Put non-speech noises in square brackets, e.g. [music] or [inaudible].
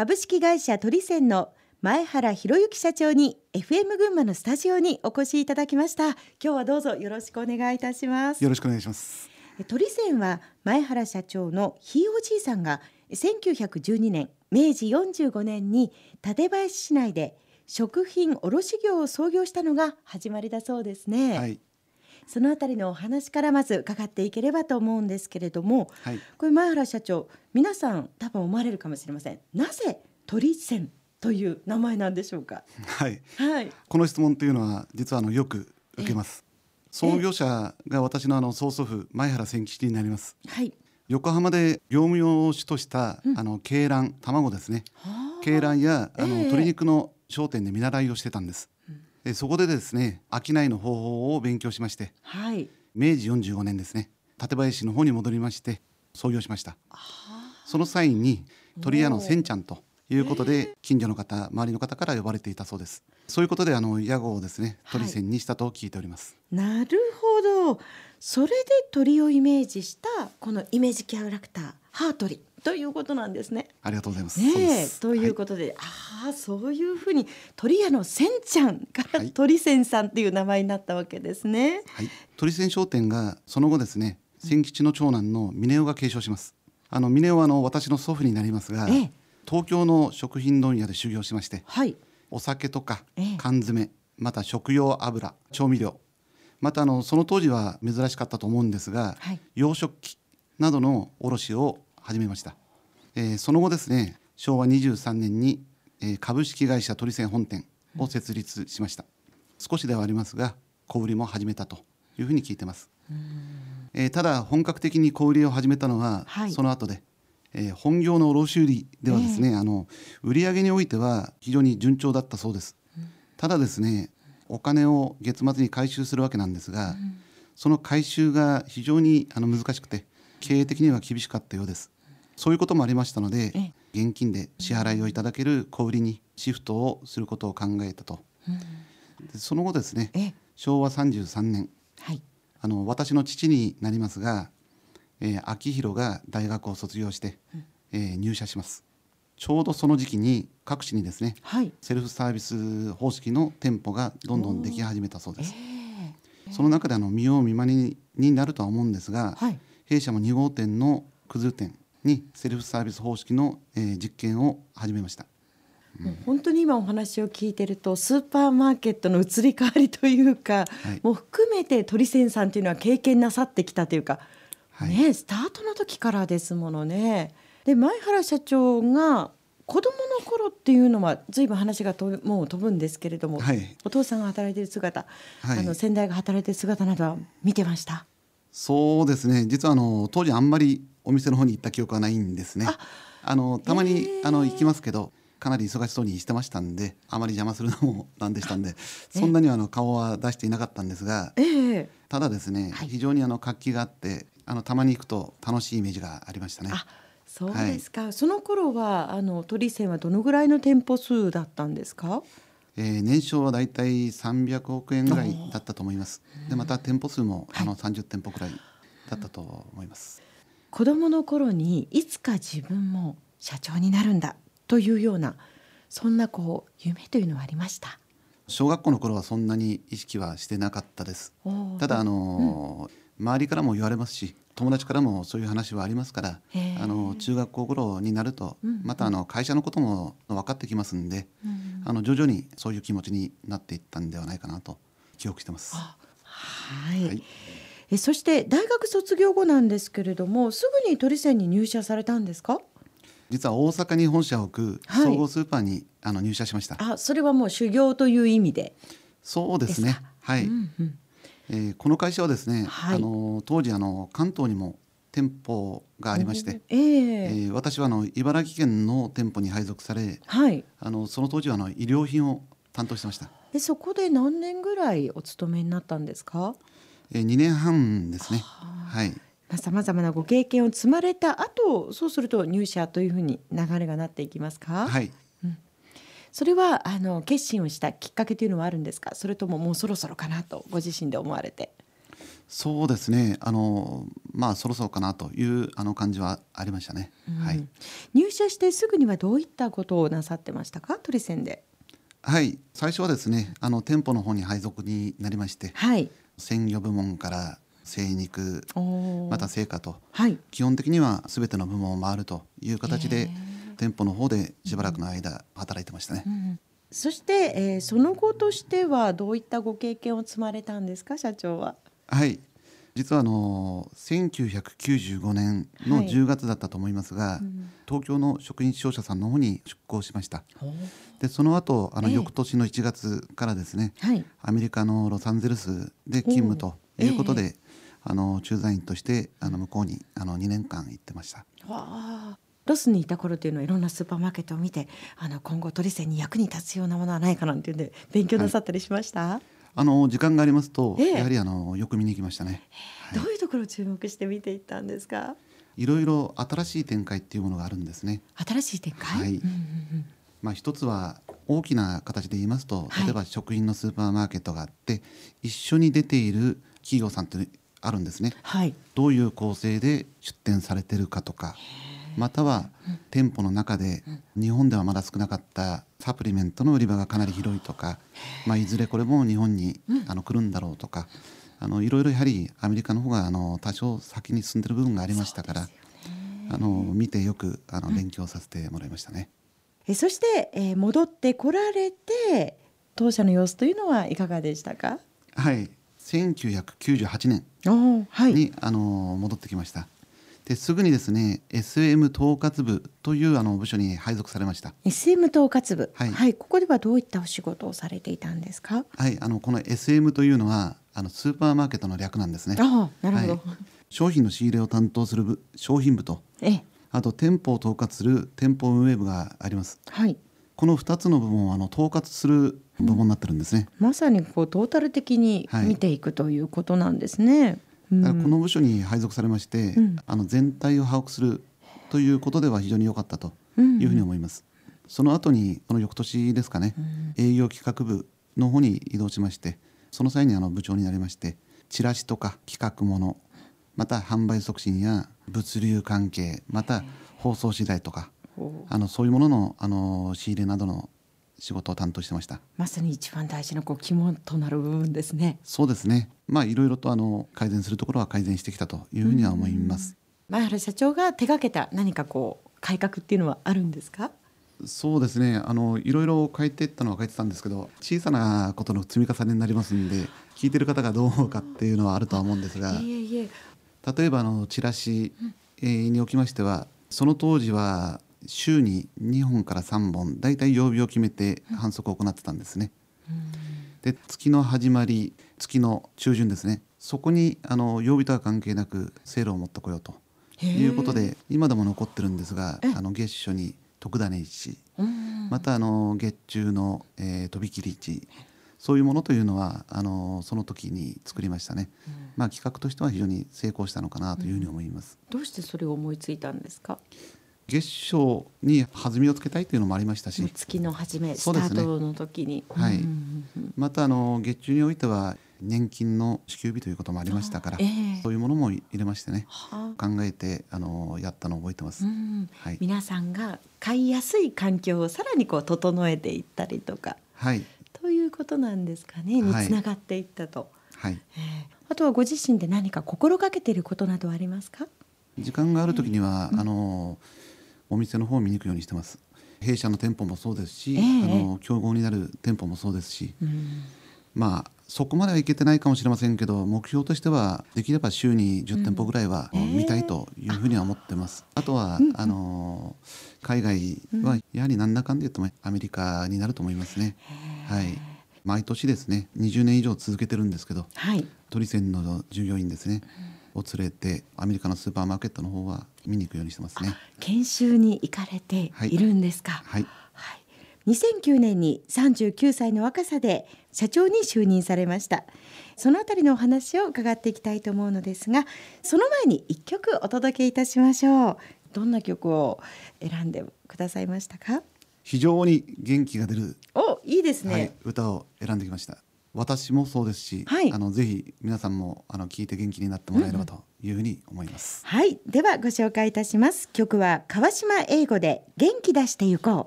株式会社トリセンの前原博之社長に FM 群馬のスタジオにお越しいただきました。今日はどうぞよろしくお願いいたします。よろしくお願いします。トリセンは前原社長のひいおじいさんが1912年明治45年に館林市内で食品卸業を創業したのが始まりだそうですね、はい、そのあたりのお話からまず伺っていければと思うんですけれども、はい、これ前原社長皆さん多分思われるかもしれませんなぜトリセンという名前なんでしょうか？はい。はい。この質問というのは実はあのよく受けます。創業者が私のあの曽祖父前原千吉になります。はい。横浜で業務用紙とした、うん、あの鶏卵卵ですね。鶏卵やあの、えー、鶏肉の商店で見習いをしてたんです。うん、そこでですね商いの方法を勉強しまして、はい、明治45年ですね館林の方に戻りまして創業しました。その際に鳥屋のせんちゃんということで近所の方周りの方から呼ばれていたそうです。そういうことであの屋号をですね鳥線にしたと聞いております、はい、なるほど。それで鳥をイメージしたこのイメージキャラクターハートリということなんですね。ありがとうございます。ねということで、はい、ああそういうふうに鳥屋のせんちゃんから鳥仙さんっていう名前になったわけですね。はい、鳥仙商店がその後ですね、千吉の長男の峰夫が継承します。あの峰夫はあの私の祖父になりますが、ええ、東京の食品問屋で修行しまして、はい、お酒とか缶詰、また食用油調味料またあのその当時は珍しかったと思うんですが、はい、洋食器などの卸を始めました、えー、その後ですね昭和23年に、えー、株式会社鳥泉本店を設立しました、うん、少しではありますが小売りも始めたというふうに聞いてます、えー、ただ本格的に小売りを始めたのは、はい、その後でえー、本業の卸売ではですね、えー、あの売上においては非常に順調だったそうです、うん、ただですねお金を月末に回収するわけなんですが、うん、その回収が非常にあの難しくて経営的には厳しかったようです、そういうこともありましたので、えー、現金で支払いをいただける小売りにシフトをすることを考えたと、うん、でその後ですね、昭和33年、はい、あの私の父になりますがえー、秋広が大学を卒業して、うん、えー、入社します。ちょうどその時期に各地にですね、はい、セルフサービス方式の店舗がどんどんでき始めたそうです、えー、その中であの見よう見まねになるとは思うんですが、はい、弊社も2号店のくず店にセルフサービス方式の、えー、実験を始めました。もう本当に今お話を聞いてるとスーパーマーケットの移り変わりというか、はい、もう含めて鳥仙さんというのは経験なさってきたというかはい、ねスタートの時からですものね。で前原社長が子供の頃っていうのはずいぶん話がともう飛ぶんですけれども、はい、お父さんが働いている姿、はい、あの先代が働いている姿などは見てました？そうですね。実はあの当時あんまりお店の方に行った記憶はないんですね。あのたまに、あの行きますけどかなり忙しそうにしてましたんであまり邪魔するのもなんでしたんで [laughs] そんなにあの顔は出していなかったんですが、ただですね、非常にあの活気があってあのたまに行くと楽しいイメージがありましたね。そうですか、はい、その頃はあの鳥泉はどのぐらいの店舗数だったんですか？えー、年商はだいたい300億円ぐらいだったと思います。でまた店舗数もあの30店舗くらいだったと思います。子供の頃にいつか自分も社長になるんだというようなそんなこう夢というのはありました？小学校の頃はそんなに意識はしてなかったです。ただあのーうん周りからも言われますし友達からもそういう話はありますからあの中学校頃になると、またあの会社のことも分かってきますんで、あの徐々にそういう気持ちになっていったんではないかなと記憶してます。はい、はい、えそして大学卒業後なんですけれどもすぐに鳥専に入社されたんですか？実は大阪に本社を置く総合スーパーに、はい、あの入社しました。あそれはもう修行という意味で。そうですね。はい、うんうんえー、この会社はですね、はい、あの当時あの関東にも店舗がありまして、えー、えー、私はあの茨城県の店舗に配属され、はい、あのその当時はあの衣料品を担当してました。でそこで何年ぐらいお勤めになったんですか、えー、2年半ですね。はい。さまざまなご経験を積まれた後そうすると入社というふうに流れがなっていきますか？はいそれはあの決心をしたきっかけというのはあるんですか？それとももうそろそろかなとご自身で思われて。そうですね。あのまあそろそろかなというあの感じはありましたね、うん、はい、入社してすぐにはどういったことをなさってましたか？トリセンで。はい。最初はですねあの店舗の方に配属になりまして、はい、鮮魚部門から精肉また成果と、はい、基本的には全ての部門を回るという形で店舗の方でしばらくの間働いてましたね。うん。うんそして、えー、その後としてはどういったご経験を積まれたんですか社長は？はい。実はあの1995年の10月だったと思いますが、はいうん、東京の食品商社さんの方に出向しました。でその後あの翌年の1月からですね、えーアメリカのロサンゼルスで勤務ということで、えー、あの駐在員としてあの向こうにあの2年間行ってました。ロスにいた頃というのはいろんなスーパーマーケットを見てあの今後トリセンに役に立つようなものはないかなんていうんで勉強なさったりしました、はいあの時間がありますと、えー、やはりあのよく見に行きましたね、どういうところを注目して見ていったんですか？いろいろ新しい展開っていうものがあるんですね。新しい展開、はい、うんうんうん、まあ一つは大きな形で言いますと、例えば食品のスーパーマーケットがあって一緒に出ている企業さんってあるんですね、はい、どういう構成で出店されてるかとかまたは店舗の中で日本ではまだ少なかったサプリメントの売り場がかなり広いとか、まあ、いずれこれも日本にあの来るんだろうとかあのいろいろやはりアメリカの方があの多少先に進んでる部分がありましたから、あの見てよくあの勉強させてもらいましたね。えそして、えー、戻ってこられて当社の様子というのはいかがでしたか？はい。1998年に、はい、あの戻ってきました。ですぐにですね SM 統括部というあの部署に配属されました。SM 統括部、はい、はい、ここではどういったお仕事をされていたんですか？はいあのこの SM というのはあのスーパーマーケットの略なんですね。あなるほど、はい、商品の仕入れを担当する部商品部と。えあと店舗を統括する店舗運営部があります。はい。この2つの部門はあの統括する部門になってるんですね、うん、まさにこうトータル的に見ていくということなんですね、はいこの部署に配属されまして、うん、あの全体を把握するということでは非常に良かったというふうに思います。その後にこの翌年ですかね、営業企画部の方に移動しましてその際にあの部長になりましてチラシとか企画ものまた販売促進や物流関係また放送資材とかあのそういうもののあの仕入れなどの仕事を担当してました。まさに一番大事なこう肝となる部分ですね。そうですね。まあいろいろとあの改善するところは改善してきたというふうには思います。前原社長が手掛けた何かこう改革っていうのはあるんですか？そうですね。あのいろいろ変えていったのは変えてたんですけど小さなことの積み重ねになりますんで聞いてる方がどう思うかっていうのはあるとは思うんですが例えばあのチラシにおきましてはその当時は週に2本から3本だいたい曜日を決めて反則を行ってたんですね。で月の始まり月の中旬ですね。そこにあの曜日とは関係なくセールを持ってこようということで今でも残ってるんですがあの月初に特ダネ市またあの月中の、えー、飛び切り市そういうものというのはあのその時に作りましたね、うん、まあ企画としては非常に成功したのかなというふうに思います、うん、どうしてそれを思いついたんですか？月賞に弾みをつけたいというのもありましたし。月の初めスタートの時に、ね、はい、またあの月中においては年金の支給日ということもありましたから、えー、そういうものも入れましてね。考えてあのやったのを覚えてます、はい、皆さんが買いやすい環境をさらにこう整えていったりとか、はい、ということなんですかね。につながっていったと、はい、えー、あとはご自身で何か心がけていることなどありますか？時間がある時には、あのお店の方を見に行くようにしてます。弊社の店舗もそうですし、えー、あの競合になる店舗もそうですし、うん、まあそこまではいけてないかもしれませんけど目標としてはできれば週に10店舗ぐらいは見たいというふうには思ってます。あとは、あの海外はやはりなんだかんで言うとアメリカになると思いますね。はい。毎年ですね20年以上続けてるんですけど、はい、トリセンの従業員ですね、を連れてアメリカのスーパーマーケットの方は見に行くようにしてますね。研修に行かれてい。るんですか、はい、はい、2009年に39歳の若さで社長に就任されました。そのあたりのお話を伺っていきたいと思うのですがその前に一曲お届けいたしましょう。どんな曲を選んでくださいましたか？非常に元気が出るおいいですね、はい、歌を選んできました私もそうですし、はい、あのぜひ皆さんもあの聞いて元気になってもらえればというふうに思います、うん、はい。ではご紹介いたします。曲は川島英語で元気出してゆこう